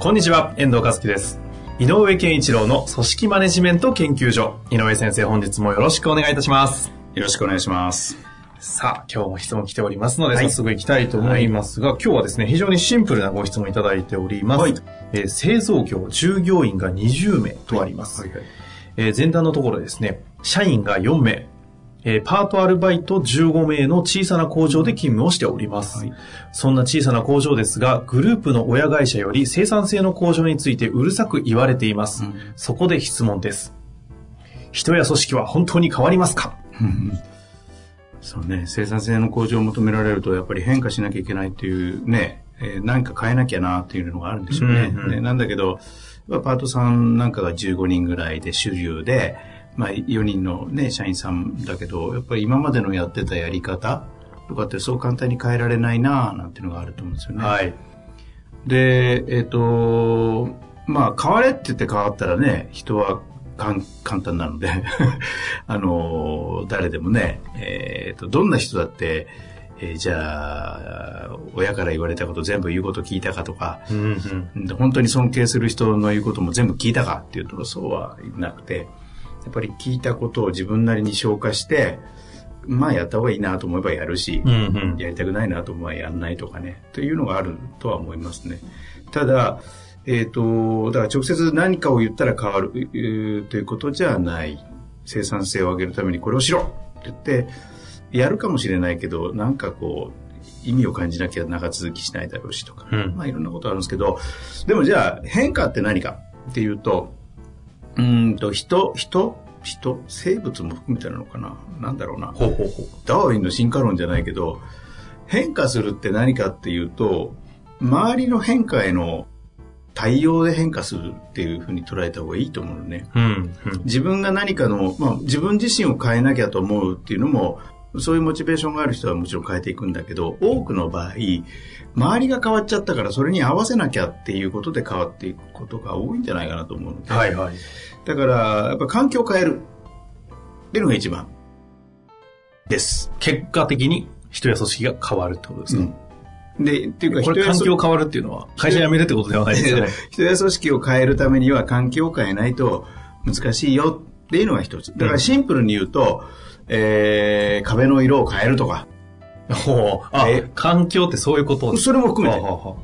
こんにちは、遠藤和樹です。井上健一郎の組織マネジメント研究所。井上先生、本日もよろしくお願いいたします。よろしくお願いします。さあ、今日も質問来ておりますので、早速行きたいと思いますが、今日はですね、非常にシンプルなご質問いただいております。はいえー製造業、従業員が20名とあります。えー前段のところですね、社員が4名、えーパートアルバイト15名の小さな工場で勤務をしております。はいそんな小さな工場ですが、グループの親会社より生産性の向上についてうるさく言われています。うんそこで質問です。人や組織は本当に変わりますか？そうね、生産性の向上を求められると、やっぱり変化しなきゃいけないっていうね、えー何か変えなきゃなっていうのがあるんでしょうね。うんうんでなんだけど、パートさんなんかが15人ぐらいで主流で、まあ4人のね、社員さんだけど、やっぱり今までのやってたやり方とかってそう簡単に変えられないななんていうのがあると思うんですよね。はい。で、えっ、と、まあ、変われって言って変わったらね、人は簡単なので、あの、誰でもね、えっ、と、どんな人だって、えーじゃあ、親から言われたこと全部言うこと聞いたかとか、うんうん。で本当に尊敬する人の言うことも全部聞いたかっていうと、そうはなくて、やっぱり聞いたことを自分なりに消化して、まあやった方がいいなと思えばやるし、うんうん。やりたくないなと思えばやんないとかね、というのがあるとは思いますね。ただ、えっ、と、だから直接何かを言ったら変わる、えーということじゃない。生産性を上げるためにこれをしろって言って、やるかもしれないけど、なんかこう、意味を感じなきゃ長続きしないだろうしとか、うんまあいろんなことあるんですけど、でもじゃあ変化って何かっていうと、うーんと人、人、人、生物も含めてなのかな？なんだろうな。ほうほうほう。ダーウィンの進化論じゃないけど、変化するって何かっていうと、周りの変化への対応で変化するっていうふうに捉えた方がいいと思うのね。うんうん。自分が何かの、まあ自分自身を変えなきゃと思うっていうのも、そういうモチベーションがある人はもちろん変えていくんだけど、多くの場合、周りが変わっちゃったからそれに合わせなきゃっていうことで変わっていくことが多いんじゃないかなと思うので。はいはい。だから、やっぱ環境を変えるっていうのが一番です。結果的に人や組織が変わるってことですか、で、っていうかこれ人や環境変わるっていうのは会社辞めるってことではないですよね。人や組織を変えるためには環境を変えないと難しいよっていうのが一つ。だからシンプルに言うと、えー、壁の色を変えるとか、ほう。あえ、環境ってそういうことそれも含め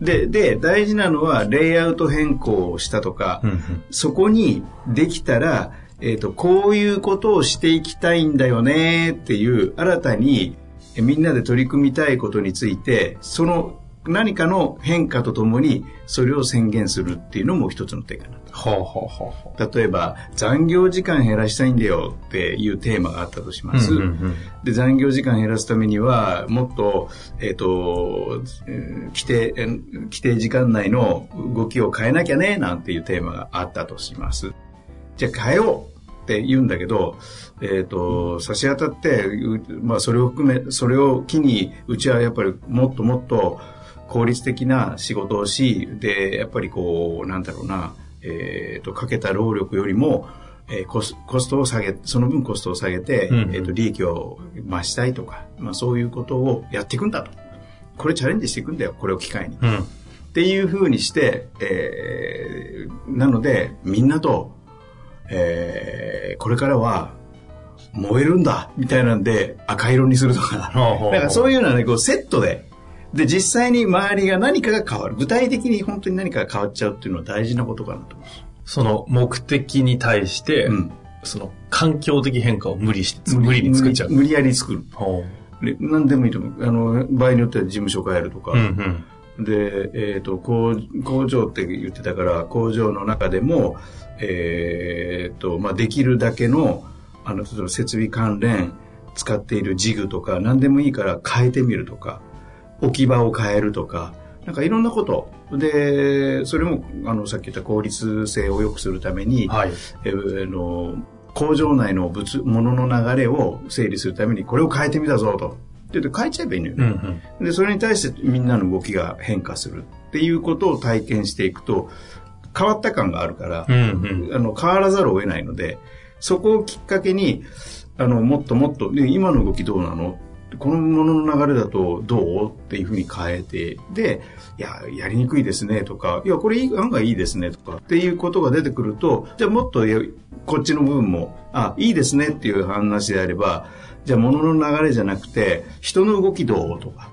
て。で、で、大事なのはレイアウト変更をしたとか、あうんうん。そこにできたら、えっ、と、こういうことをしていきたいんだよねっていう、新たにえみんなで取り組みたいことについて、その何かの変化とともに、それを宣言するっていうのも一つの手かなと。はあはあはあは例えば、残業時間減らしたいんだよっていうテーマがあったとします。うんうんうんで、残業時間減らすためには、もっと、えっ、と、えー規定、えー規定時間内の動きを変えなきゃね、なんていうテーマがあったとします。じゃあ変えようって言うんだけど、えっ、と、差し当たって、うまあそれを含め、それを機に、うちはやっぱりもっともっと効率的な仕事をし、で、やっぱりこう、なんだろうな、えっ、と、かけた労力よりも、えーコスコストを下げ、その分コストを下げて、うんうんえっ、と、利益を増したいとか、まあそういうことをやっていくんだと。これチャレンジしていくんだよ、これを機会に。うん。っていう風にして、えーなので、みんなと、えーこれからは、燃えるんだ、みたいなんで、赤色にするとか。だからそういうのはね、こうセットで、で、実際に周りが何かが変わる。具体的に本当に何かが変わっちゃうっていうのは大事なことかなと思その目的に対して、う。うん。その環境的変化を無理して、無理に作っちゃう。無理やり作る。ほで何でもいいと思う。あの、場合によっては事務所変えるとか。ううんうん。で、えっ、と、工工場って言ってたから、工場の中でも、えっ、と、まあ、できるだけの、あの、例えば設備関連、使っているジグとか、何でもいいから変えてみるとか、置き場を変えるとか、なんかいろんなこと。で、それも、あの、さっき言った効率性を良くするために、はい。えーあの工場内の物、物の流れを整理するために、これを変えてみたぞと。って言って変えちゃえばいいのようんうね。ん。で、それに対してみんなの動きが変化するっていうことを体験していくと、変わった感があるから、うんうん。あの、変わらざるを得ないので、そこをきっかけに、あの、もっともっと、で今の動きどうなのこのものの流れだとどうっていうふうに変えて、で、いや、やりにくいですねとか、いや、これいい案外いいですねとかっていうことが出てくると、じゃあもっとやこっちの部分も、あ、いいですねっていう話であれば、じゃあ物の流れじゃなくて、人の動きどうとか、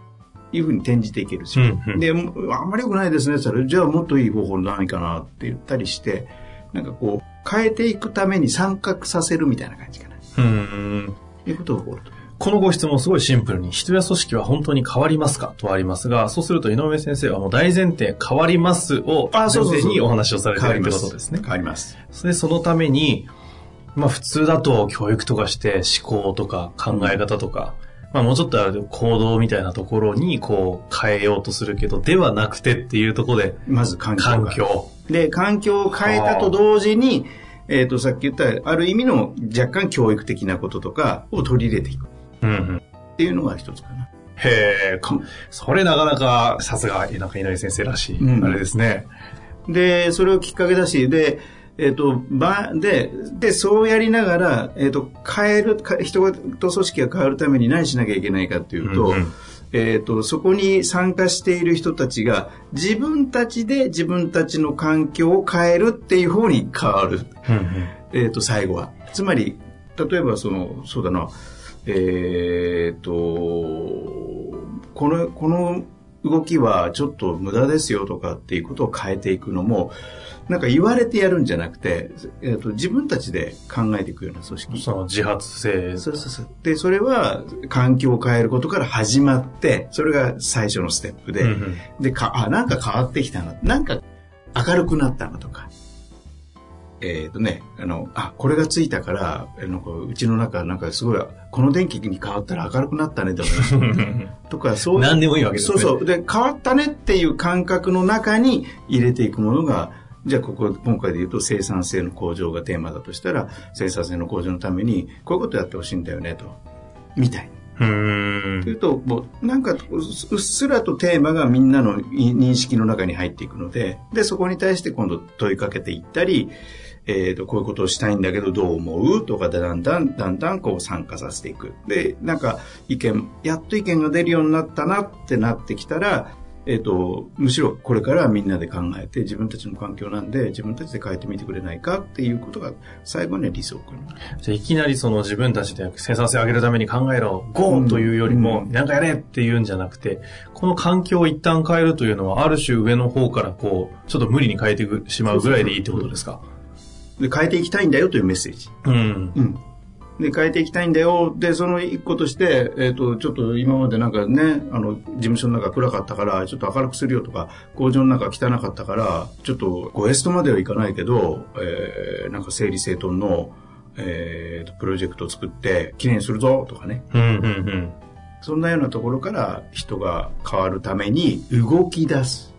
いうふうに転じていけるし、うんうんで、もあんまり良くないですねって言ったら、じゃあもっといい方法何かなって言ったりして、なんかこう、変えていくために参画させるみたいな感じかな。うん。いうことが起こると。このご質問すごいシンプルに、人や組織は本当に変わりますかとありますが、そうすると井上先生はもう大前提変わりますを前提にお話をされてるってことですね変。わります。で、そのために、まあ普通だと教育とかして思考とか考え方とか、まあもうちょっと行動みたいなところにこう変えようとするけど、ではなくてっていうところで、まず環境が。環境。で、環境を変えたと同時に、えっ、と、さっき言った、ある意味の若干教育的なこととかを取り入れていくっうんうん。ていうのが一つかな。へえ、かそれなかなかさすが、なんか井上先生らしい、うんあれですね。で、それをきっかけだし、で、えっ、と、ば、で、で、そうやりながら、えっ、と、変える、か人がと組織が変わるために何しなきゃいけないかっていうと、うんうんえっ、と、そこに参加している人たちが、自分たちで自分たちの環境を変えるっていう方に変わる。うんうんえっ、と、最後は。つまり、例えばその、そうだな、えっ、と、この、この動きはちょっと無駄ですよとかっていうことを変えていくのも、なんか言われてやるんじゃなくて、えっ、と、自分たちで考えていくような組織。その自発性。そうそうそう。で、それは環境を変えることから始まって、それが最初のステップで、うんうんで、か、あ、なんか変わってきたな。なんか明るくなったなとか。えっ、とね、あの、あ、これがついたから、あのこううちの中、なんかすごい、この電気に変わったら明るくなったね とか、とか、そう。何でもいいわけですねそうそう。で、変わったねっていう感覚の中に入れていくものが、じゃあここ、今回で言うと生産性の向上がテーマだとしたら、生産性の向上のために、こういうことやってほしいんだよね、と。みたいな。うーんというと、もう、なんか、うっすらとテーマがみんなのい認識の中に入っていくので、で、そこに対して今度問いかけていったり、えっ、と、こういうことをしたいんだけどどう思う？とかでだんだん、だんだんこう参加させていく。で、なんか意見、やっと意見が出るようになったなってなってきたら、えっ、と、むしろこれからはみんなで考えて自分たちの環境なんで自分たちで変えてみてくれないかっていうことが最後には理想かな。じゃあいきなりその自分たちで生産性を上げるために考えろ、ゴーというよりも、うん。なんかやれっていうんじゃなくて、この環境を一旦変えるというのは、ある種上の方からこう、ちょっと無理に変えてしまうぐらいでいいってことですか？で、変えていきたいんだよというメッセージ。うん。うん。で、変えていきたいんだよ。で、その一個として、えっ、と、ちょっと今までなんかね、あの、事務所の中暗かったから、ちょっと明るくするよとか、工場の中汚かったから、ちょっと、ウエストまではいかないけど、えー、なんか整理整頓の、えーと、プロジェクトを作って、きれいにするぞとかね。うん、うん、うん。そんなようなところから人が変わるために動き出す。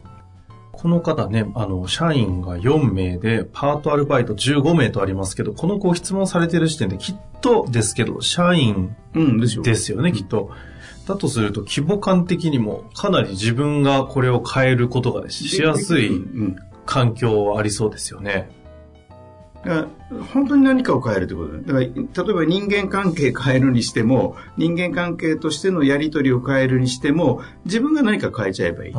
この方ね、あの、社員が4名で、パートアルバイト15名とありますけど、このご質問されている時点で、きっとですけど、社員うん、ですよ。ですよね、きっと。だとすると、規模感的にも、かなり自分がこれを変えることがしやすいうんうん環境はありそうですよね。だから本当に何かを変えるということだ。だから、例えば人間関係変えるにしても、人間関係としてのやり取りを変えるにしても、自分が何か変えちゃえばいい。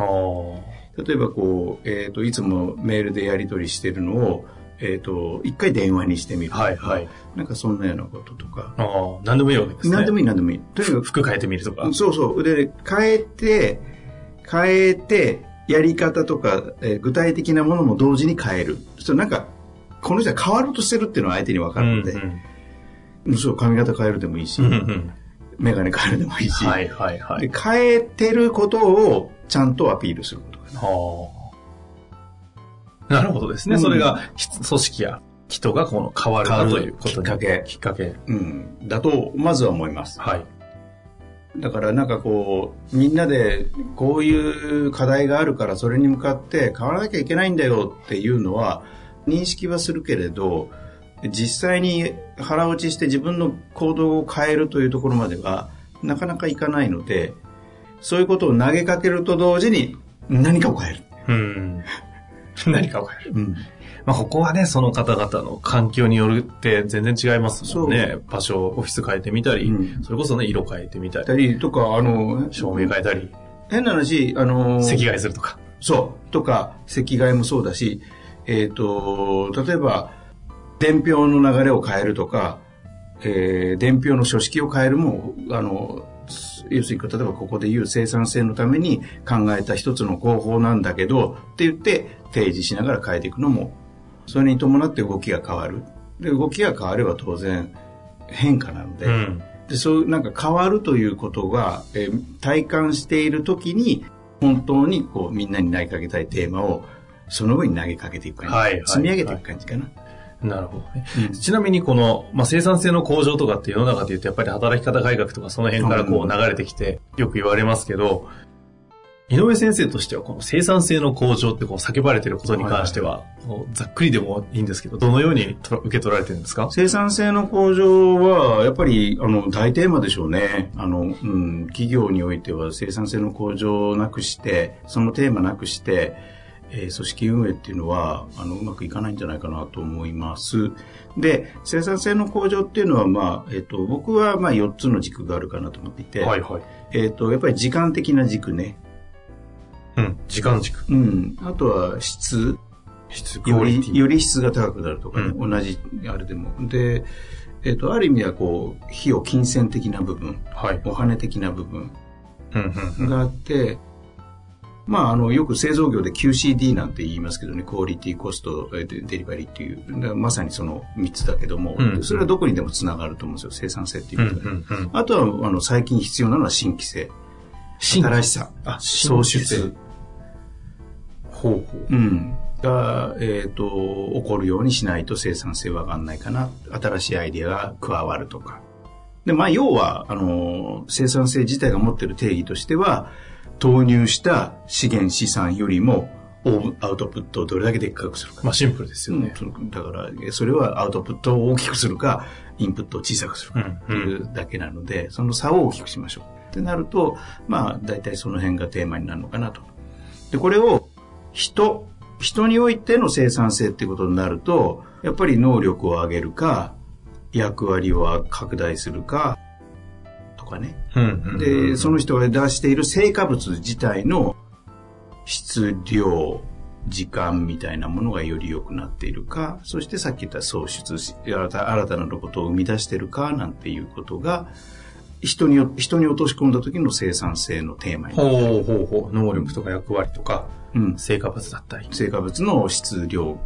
例えばこう、えっ、と、いつもメールでやり取りしてるのを、えっ、と、一回電話にしてみる。はいはい。なんかそんなようなこととか。ああ、何でもいいわけですね。何でもいい何でもいい。とにかく服変えてみるとか。そうそう。で、変えて、変えて、やり方とか、えー具体的なものも同時に変える。そうなんか、この人は変わろうとしてるっていうのは相手に分かるので、うんそう、髪型変えるでもいいし、うんうんうんメガネ変えるでもいいし、はいはいはい。で変えてることをちゃんとアピールすること。はあ。なるほどですね。うんそれが、ひ組織や人がこの変わるということにきっかけきっかけ。うん。だと、まずは思います。はい。だからなんかこう、みんなでこういう課題があるからそれに向かって変わらなきゃいけないんだよっていうのは認識はするけれど、実際に腹落ちして自分の行動を変えるというところまではなかなかいかないので、そういうことを投げかけると同時に何かを変える。うん。何かを変える。うん。まあ、ここはね、その方々の環境によるって全然違いますもんね。場所、オフィス変えてみたり、うんそれこそね、色変えてみたたり、りとか、あの、照明変えたり、変な話、あの、赤外するとか。そう。とか、赤外もそうだし、えっ、と、例えば、伝票の流れを変えるとか、えー伝票の書式を変えるも、あの、要するに、例えばここで言う生産性のために考えた一つの方法なんだけど、って言って提示しながら変えていくのも、それに伴って動きが変わる。で、動きが変われば当然変化なので、うん。でそうなんか変わるということが、えー体感している時に本当にこうみんなに投げかけたいテーマをその上に投げかけていく感じ、はいはい積み上げていく感じかな、なるほどね。うん。ちなみにこの、まあ、生産性の向上とかって世の中で言うとやっぱり働き方改革とかその辺からこう流れてきてよく言われますけど、井上先生としてはこの生産性の向上ってこう叫ばれてることに関しては、ざっくりでもいいんですけど、どのように受け取られてるんですか？生産性の向上はやっぱりあの大テーマでしょうね。あの、うん、企業においては生産性の向上をなくしてそのテーマなくして、えー組織運営っていうのはあのうまくいかないんじゃないかなと思いますで生産性の向上っていうのは、まあえっと僕はまあ4つの軸があるかなと思っていて、はいはい。えっとやっぱり時間的な軸ね、うん。時間軸。うん、あとは質質、クよ。りより質が高くなるとかね、う同じあれでも。で、えっ、と、ある意味はこう、費用金銭的な部分、はい。お金的な部分うんうんうん。があって、まあ、あの、よく製造業で QCD なんて言いますけどね、クオリティ、コスト、えーデデリバリーっていう、まさにその3つだけども、うんそれはどこにでもつながると思うんですよ、生産性っていううんことで。うんうん。あとは、あの、最近必要なのは新規性。新新しさ。あ、創新規性出。ほうん。が、えっ、と、起こるようにしないと生産性は上がんないかな。新しいアイデアが加わるとか。で、まあ、要は、あの、生産性自体が持っている定義としては、投入した資源資産よりも、オアウトプットをどれだけでっかくするか。まあシンプルですよね。うんだから、それはアウトプットを大きくするか、インプットを小さくするかっていうだけなので、その差を大きくしましょう。ってなると、まあ、大体その辺がテーマになるのかなと。で、これを、人、人においての生産性ってことになると、やっぱり能力を上げるか、役割を拡大するか、とかね。で、その人が出している成果物自体の質量、時間みたいなものがより良くなっているか、そしてさっき言った創出し、新た新たなことを生み出しているかなんていうことが、人によ、人に落とし込んだ時の生産性のテーマになる。ほうほうほう。能力とか役割とか、うん。成果物だったり。成果物の質量、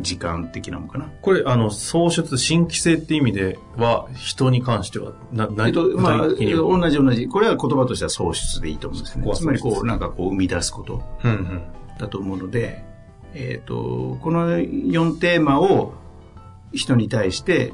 時間的なもんかな。これ、あの、創出、新規性って意味では、人に関しては、な、なえっと、まあ、同じ同じ。これは言葉としては創出でいいと思うんですねつまりこう、なんかこう生み出すこと。うんうん。だと思うので、えっ、と、この4テーマを人に対して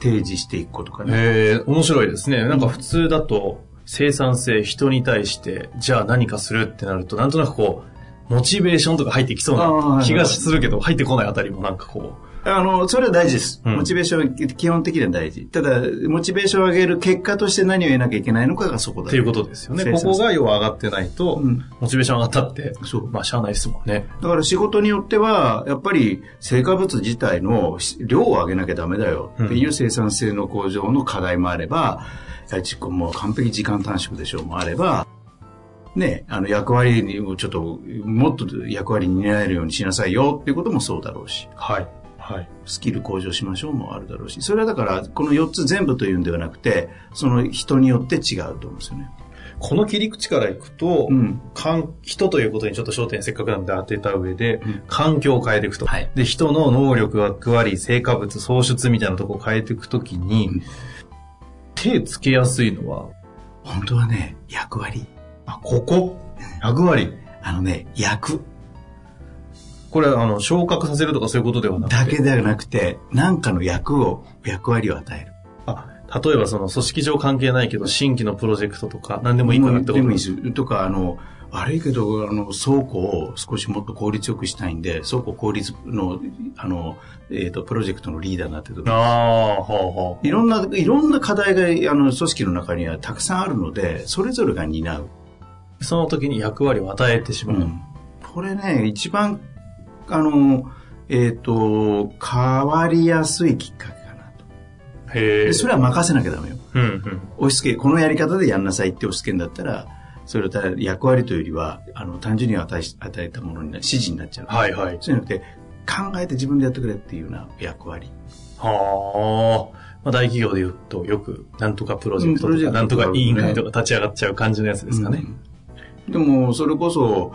提示していくことかね。ええ面白いですね。なんか普通だと、生産性、人に対して、じゃあ何かするってなると、なんとなくこう、モチベーションとか入ってきそうな気がするけど、入ってこないあたりもなんかこあの、それは大事です。うんモチベーションは基本的には大事。ただ、モチベーションを上げる結果として何を得なきゃいけないのかがそこう、だ。っていうことですよね。ここが要は上がってないと、うんモチベーション上がったって、そうまあしゃあないですもんね。だから仕事によっては、やっぱり成果物自体の量を上げなきゃダメだよっていう生産性の向上の課題もあれば、もう完璧時間短縮でしょうもあれば、ね、あの役割にちょっと、もっと役割に担えるようにしなさいよっていうこともそうだろうし、はい。はい。スキル向上しましょうもあるだろうし、それはだからこの4つ全部というんではなくて、その人によって違うと思うんですよね。この切り口からいくと、うん人ということにちょっと焦点せっかくなんで当てた上で、ん環境を変えていくと。はいで、人の能力、役割、成果物、創出みたいなところを変えていくときに、うん手つけやすいのは、本当はね、役割。あ、ここ？役割？あのね、役これ、あの、昇格させるとかそういうことではなくて？だけではなくて、何かの役を、役割を与える。あ、例えばその組織上関係ないけど、新規のプロジェクトとか、何でもいいからってこと？でもいいです。とか、あの、悪いけど、あの、倉庫を少しもっと効率よくしたいんで、倉庫効率の、あの、えっ、ー、と、プロジェクトのリーダーになってるああ、ほうほう。いろんな、いろんな課題が、あの、組織の中にはたくさんあるので、それぞれが担う。その時に役割を与えてしまう。うん、これね、一番、あの、えっ、ー、と、変わりやすいきっかけかなと。へえ。それは任せなきゃダメよ。うんうん。押し付け、このやり方でやんなさいって押し付けんだったら、それは役割というよりは、あの、単純に与え与えたものにな指示になっちゃう。はいはい。そういうので、考えて自分でやってくれっていうような役割。はあ。まあ、大企業で言うと、よく、なんとかプロジェクトとか、なんとか委員会とか立ち上がっちゃう感じのやつですかね。うん、でも、それこそ、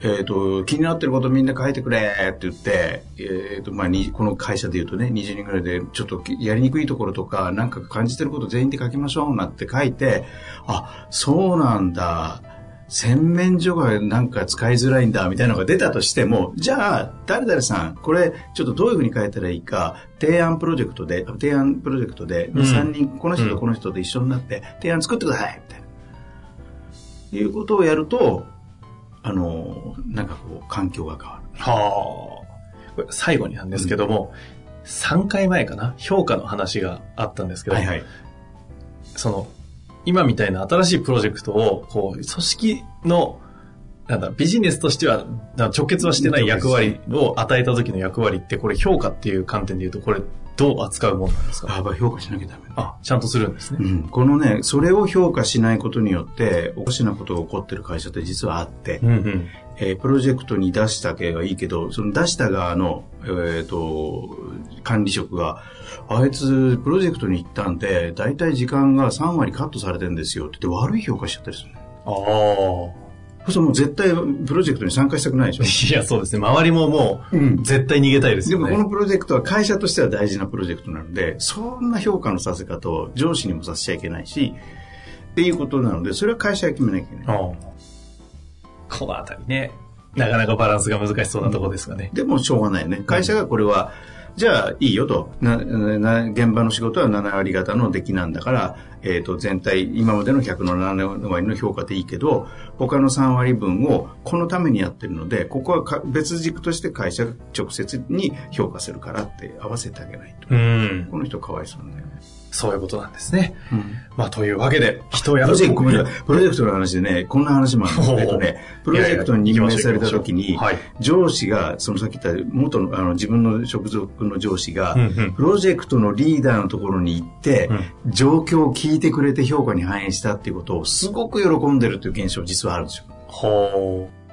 えっ、ー、と、気になってることみんな書いてくれって言って、えっ、ー、と、まあ、に、この会社で言うとね、20人ぐらいで、ちょっとやりにくいところとか、なんか感じてること全員で書きましょうなんて書いて、あ、そうなんだ。洗面所がなんか使いづらいんだみたいなのが出たとしても、じゃあ、誰々さん、これちょっとどういうふうに書いたらいいか、提案プロジェクトで、提案プロジェクトで、2、3人、この人とこの人と一緒になって、提案作ってくださいみたいな。いうことをやると、あの、なんかこう、環境が変わる。はあ。これ最後になんですけども、うん、3回前かな、評価の話があったんですけど、はいはい、その、今みたいな新しいプロジェクトを、こう、組織の、なんだ、ビジネスとしては直結はしてない役割を与えた時の役割って、これ評価っていう観点で言うと、これどう扱うものなんですか？あ、評価しなきゃダメ。あ、ちゃんとするんですね。うん。このね、それを評価しないことによって、おかしなことが起こってる会社って実はあって、うんうん、えー、プロジェクトに出した系はいいけど、その出した側の、えっ、ー、と、管理職が、あいつ、プロジェクトに行ったんで、だいたい時間が3割カットされてるんですよって言って悪い評価しちゃったりするああ。そうもう絶対プロジェクトに参加したくないでしょいや、そうですね。周りももう、うん、絶対逃げたいですよね。でもこのプロジェクトは会社としては大事なプロジェクトなので、そんな評価のさせ方を上司にもさせちゃいけないし、っていうことなので、それは会社が決めなきゃいけない。このあたりね、なかなかバランスが難しそうなところですがね。でもしょうがないね。会社がこれは、じゃあいいよと。な、な、現場の仕事は7割方の出来なんだから、えっ、ー、と、全体、今までの100の7割の評価でいいけど、他の3割分をこのためにやってるので、ここは別軸として会社が直接に評価するからって合わせてあげないと。うん。この人かわいそうね。そういうことなんですね。うん、まあ、というわけで、人やプロジェクト、プロジェクトの話でね、こんな話もあるんです。けどね、プロジェクトに任命された時に、上司が、そのさっき言った元の、あの、自分の直属の上司が、プロジェクトのリーダーのところに行って、状況を聞いてくれて評価に反映したっていうことをすごく喜んでるという現象実はあるんですよ。ほう。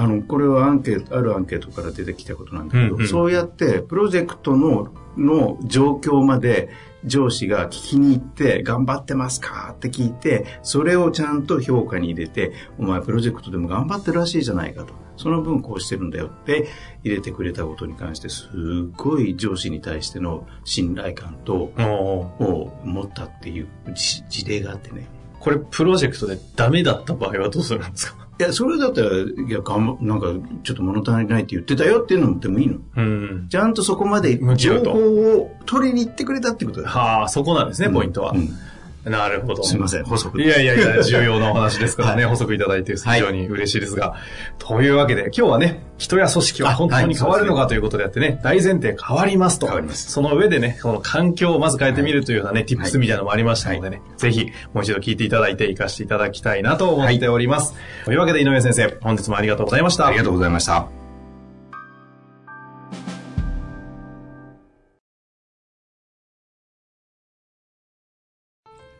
あの、これはアンケート、あるアンケートから出てきたことなんだけど、うんうん、そうやってプロジェクトの、の状況まで上司が聞きに行って、頑張ってますか？って聞いて、それをちゃんと評価に入れて、お前プロジェクトでも頑張ってるらしいじゃないかと。その分こうしてるんだよって入れてくれたことに関して、すごい上司に対しての信頼感と、を持ったっていう事例があってね。これプロジェクトでダメだった場合はどうするんですか？いや、それだったら、いや、なんか、ちょっと物足りないって言ってたよっていうのもでもいいの。うん。ちゃんとそこまで情報を取りに行ってくれたってことだ。はあ、そこなんですね、ポイントは。うんなるほど。すみません、補足いやいやいや、重要なお話ですからね、はい、補足いただいて非常に嬉しいですが。はい、というわけで、今日はね、人や組織は本当に変わるのかということであってね、大前提変わりますと。変わります。その上でね、この環境をまず変えてみるというようなね、tips みたいなのもありましたのでね、ぜひもう一度聞いていただいて活かしていただきたいなと思っております。というわけで井上先生、本日もありがとうございました。ありがとうございました。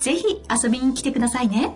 ぜひ遊びに来てくださいね。